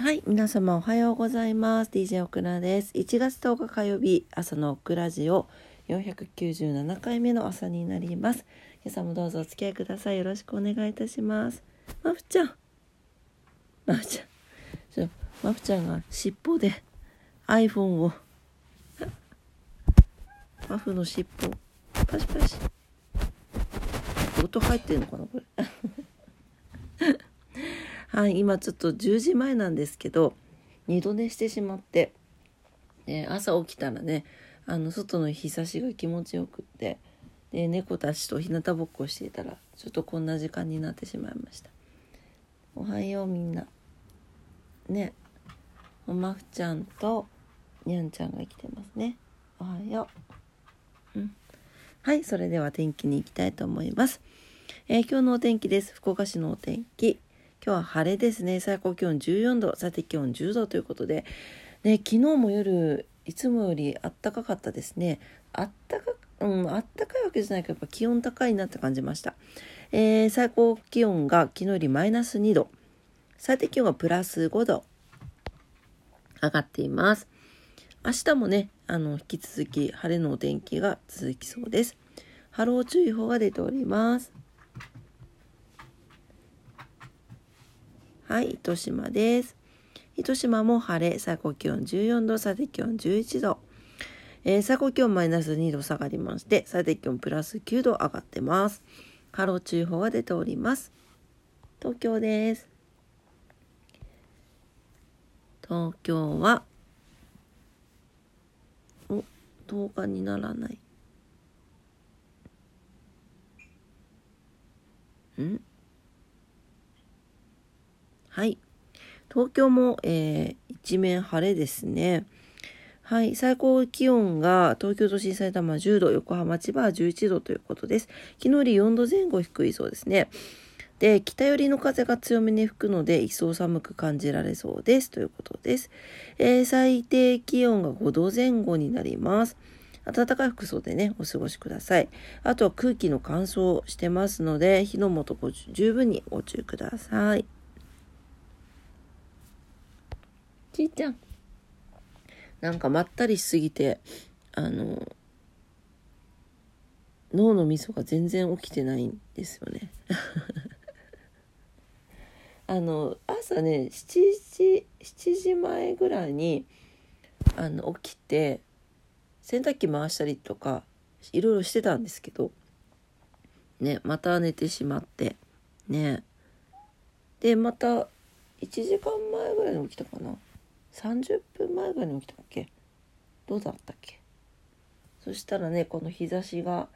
はい、皆様おはようございます。DJ オクラです。1月10日火曜日、朝のオクラジオ497回目の朝になります。今朝もどうぞお付き合いください。よろしくお願いいたします。マフちゃん。マフちゃん。ちょマフちゃんが尻尾で iPhone を。マフの尻尾。パシパシ。音入ってんのかなこれ。はい、今ちょっと10時前なんですけど二度寝してしまって、で朝起きたらねあの外の日差しが気持ちよくってで猫たちと日向ぼっこしていたらちょっとこんな時間になってしまいました。おはようみんな。ねおまふちゃんとにゃんちゃんが来てますね。おはよう。うん。はいそれでは天気に行きたいと思います、えー今日のお天気です。福岡市のお天気。今日は晴れですね。最高気温14度最低気温10度ということで、ね、昨日も夜いつもよりあったかかったですね。あったかうんあったかいわけじゃないけどやっぱ気温高いなって感じました、えー最高気温が昨日よりマイナス2度。最低気温がプラス5度。上がっています。明日もねあの引き続き晴れのお天気が続きそうです。波浪注意報が出ております。はい、糸島です。糸島も晴れ、最高気温14度、最低気温11度。えー最高気温マイナス2度下がりまして、最低気温プラス9度上がってます。波浪注意報が出ております。東京です。東京は、お、10日にならない。ん？はい。東京も、えー一面晴れですね。はい。最高気温が東京都心埼玉10度、横浜千葉は11度ということです。昨日より4度前後低いそうですね。で、北寄りの風が強めに吹くので、一層寒く感じられそうです。ということです。えー最低気温が5度前後になります。暖かい服装でね、お過ごしください。あとは空気の乾燥してますので、火の元ご十分にご注意ください。ちいちゃん。なんかまったりしすぎて、あの、脳のみそが全然起きてないんですよね。あの、朝ね、7時、7時前ぐらいに、あの、起きて、洗濯機回したりとか、いろいろしてたんですけど、ね、また寝てしまって、ね。で、また、1時間前ぐらいに起きたかな。30分前ぐらいに起きたっけ？どうだったっけ？そしたらねこの日差しが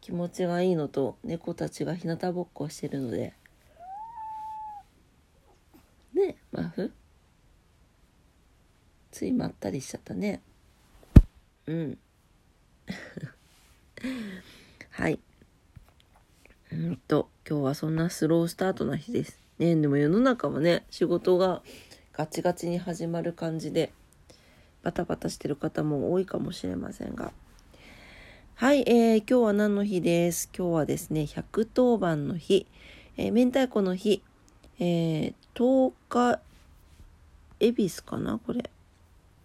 気持ちがいいのと猫たちが日向ぼっこしてるので。ねマフついまったりしちゃったね。うん。はい。うんと今日はそんなスロースタートな日です。ねでも世の中はね仕事がガチガチに始まる感じでバタバタしてる方も多いかもしれませんが。はい、えー今日は何の日です？今日はですね110番の日、えー明太子の日、えー、10日恵比寿かな？これ。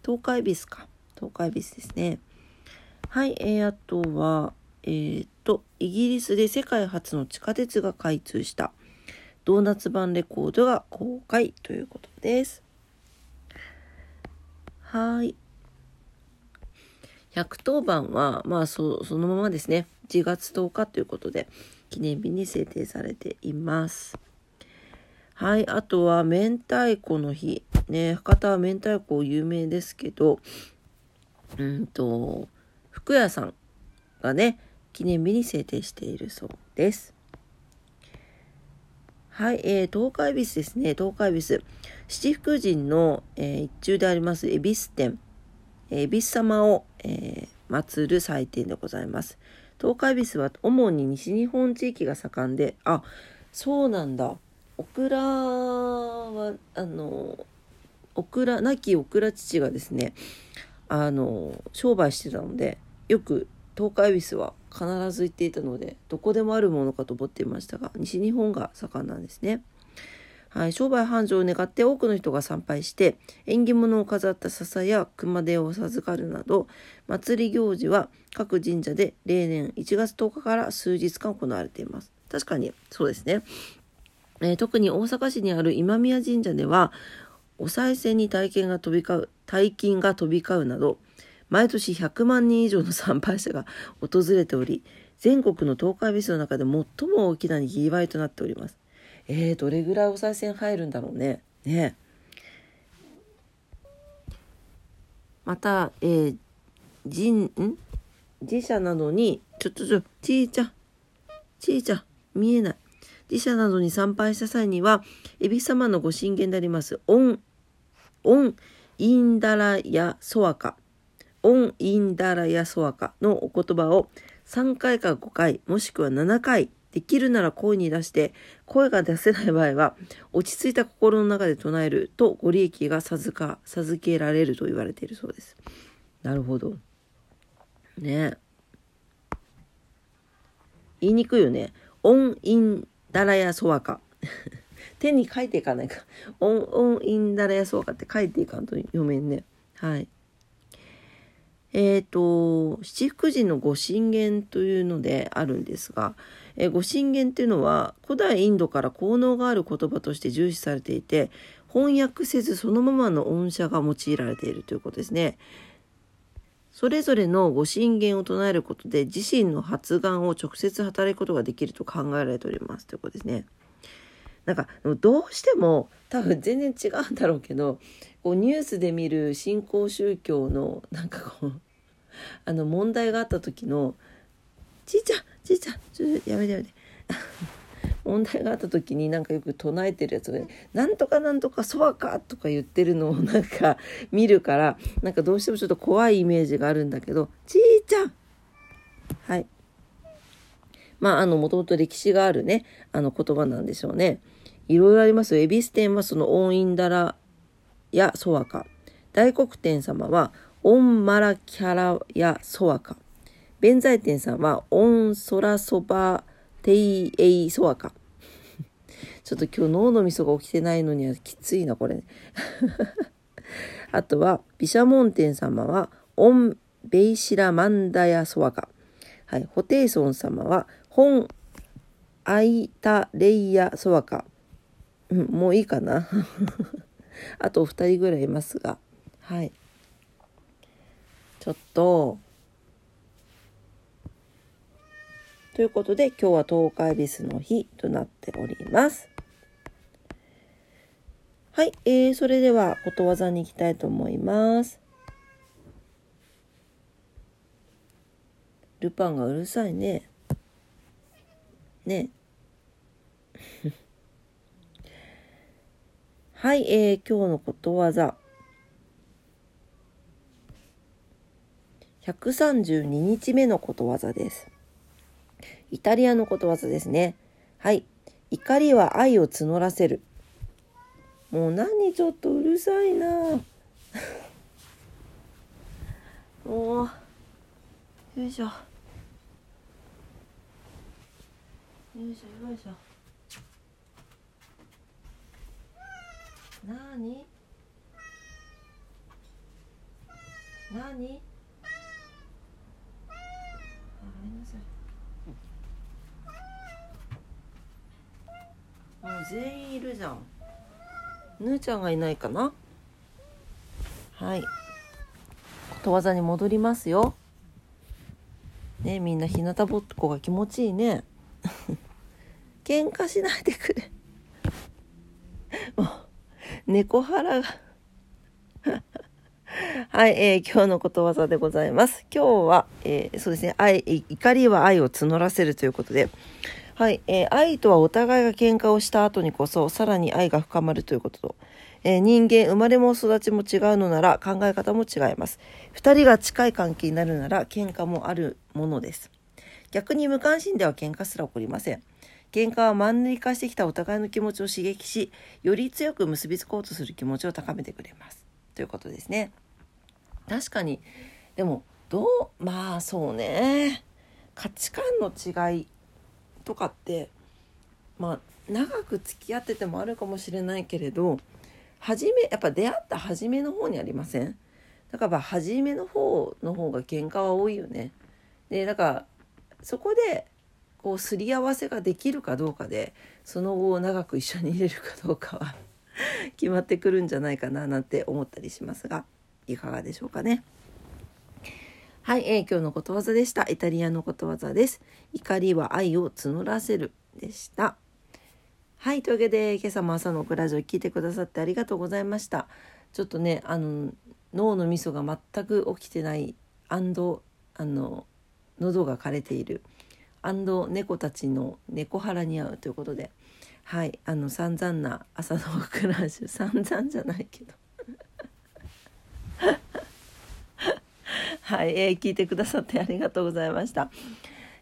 10日恵比寿か。10日恵比寿ですね。はい、えーあとはえー、とイギリスで世界初の地下鉄が開通したドーナツ版レコードが公開ということです。はい。110番は、まあそ、そのままですね。1月10日ということで、記念日に制定されています。はい。あとは、明太子の日。ね、博多は明太子有名ですけど、うんと、福屋さんがね、記念日に制定しているそうです。はい、えー、東海ビスですね。東海ビス。七福神の、えー一中であります恵比寿店。恵比寿様を、えー祀る祭典でございます。東海ビスは主に西日本地域が盛んで、あ、そうなんだ。オクラは、あの、オクラ、亡きオクラ父がですね、あの、商売してたので、よく東海ビスは必ず行っていたのでどこでもあるものかと思っていましたが西日本が盛んなんですね。はい、商売繁盛を願って多くの人が参拝して縁起物を飾った笹や熊手を授かるなど祭り行事は各神社で例年1月10日から数日間行われています確かにそうですね、えー、特に大阪市にある今宮神社ではお賽銭に大金が飛び交う大金が飛び交うなど毎年100万人以上の参拝者が訪れており全国の東海ビスの中で最も大きなにぎわいとなっております。えー、どれぐらいお賽銭入るんだろうね。ね。また、えー、神、ん？寺社などに、ちょっとちょ、ちいちゃ、ちいちゃ、見えない。寺社などに参拝した際には、恵比寿様のご真言であります、オン、オン、インダラヤソワカ、オン、インダラヤソワカのお言葉を3回か5回、もしくは7回できるなら声に出して声が出せない場合は落ち着いた心の中で唱えるとご利益が授か授けられると言われているそうです。なるほど。ね言いにくいよね。音韻ダラヤソワカ。手に書いていかないか。音音韻ダラヤソワカって書いていかんと読めんね。はい。えっ、ー、と、七福神のご神言というのであるんですが、えー、ご神言っていうのは古代インドから効能がある言葉として重視されていて、翻訳せずそのままの音写が用いられているということですね。それぞれのご神言を唱えることで自身の発願を直接働くことができると考えられておりますということですね。なんかどうしても多分全然違うんだろうけどこうニュースで見る新興宗教のなんかこうあの問題があった時の「ちいちゃんちいちゃんちょやめてやめて」問題があった時になんかよく唱えてるやつで「なんとかなんとかそばか」とか言ってるのを なんか見るからなんかどうしてもちょっと怖いイメージがあるんだけど「ちいちゃん」はい。まああのもともと歴史があるねあの言葉なんでしょうね。いろいろありますよ。恵比寿天はその音韻だらやそわか。大黒天様はオンマラキャラやソワカ。弁財天さんはオンソラソバテイエイソワカ。ちょっと今日脳のみそが起きてないのにはきついな、これ、ね。あとは、毘沙門天様はオンベイシラマンダヤソワカ。はい。ホテイソン様は本アイタレイヤソワカ。うん、もういいかな。あと2人ぐらいいますが。はい。ちょっと、ということで今日は東海ビスの日となっております。はい、えー、それではことわざに行きたいと思います。ルパンがうるさいね。ね。はい、えー、今日のことわざ。132日目のことわざです。イタリアのことわざですね。はい。怒りは愛を募らせる。もう何ちょっとうるさいな もう、よいしょ。よいしょよいしょ。なに？なに？全員いるじゃん。ぬーちゃんがいないかな？はい。ことわざに戻りますよ。ねみんな日向ぼっこが気持ちいいね。喧嘩しないでくれ。もう猫腹が。はい、えー、今日のことわざでございます。今日は、えー、そうですね、愛、怒りは愛を募らせるということで、はい、えー、愛とはお互いが喧嘩をした後にこそ、さらに愛が深まるということと、えー、人間、生まれも育ちも違うのなら考え方も違います。二人が近い関係になるなら喧嘩もあるものです。逆に無関心では喧嘩すら起こりません。喧嘩はマンネリ化してきたお互いの気持ちを刺激し、より強く結びつこうとする気持ちを高めてくれます。ということですね。確かにでもどうまあそうね価値観の違いとかってまあ長く付き合っててもあるかもしれないけれど初めやっぱ出会った初めの方にありません？だから初めの方の方が喧嘩は多いよね。でだからそこでこうすり合わせができるかどうかでその後長く一緒にいれるかどうかは 決まってくるんじゃないかななんて思ったりしますがいかがでしょうかね。はい、えー、今日のことわざでした。イタリアのことわざです。怒りは愛を募らせるでした。はい、というわけで今朝も朝のクラジオ聞いてくださってありがとうございました。ちょっとね、あの脳のみそが全く起きてないあの喉が枯れている猫たちの猫腹に合うということではいあの散々な朝のクラジオ散々じゃないけどはい、えー、聞いてくださってありがとうございました。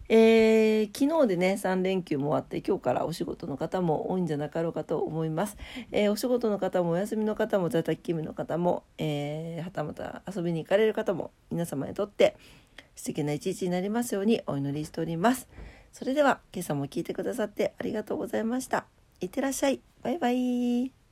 えー、昨日でね3連休も終わって今日からお仕事の方も多いんじゃなかろうかと思います、えー、お仕事の方もお休みの方も在宅勤務の方も、えー、はたまた遊びに行かれる方も皆様にとって素敵な一日になりますようにお祈りしております。それでは今朝も聞いてくださってありがとうございました。いってらっしゃい。バイバイ。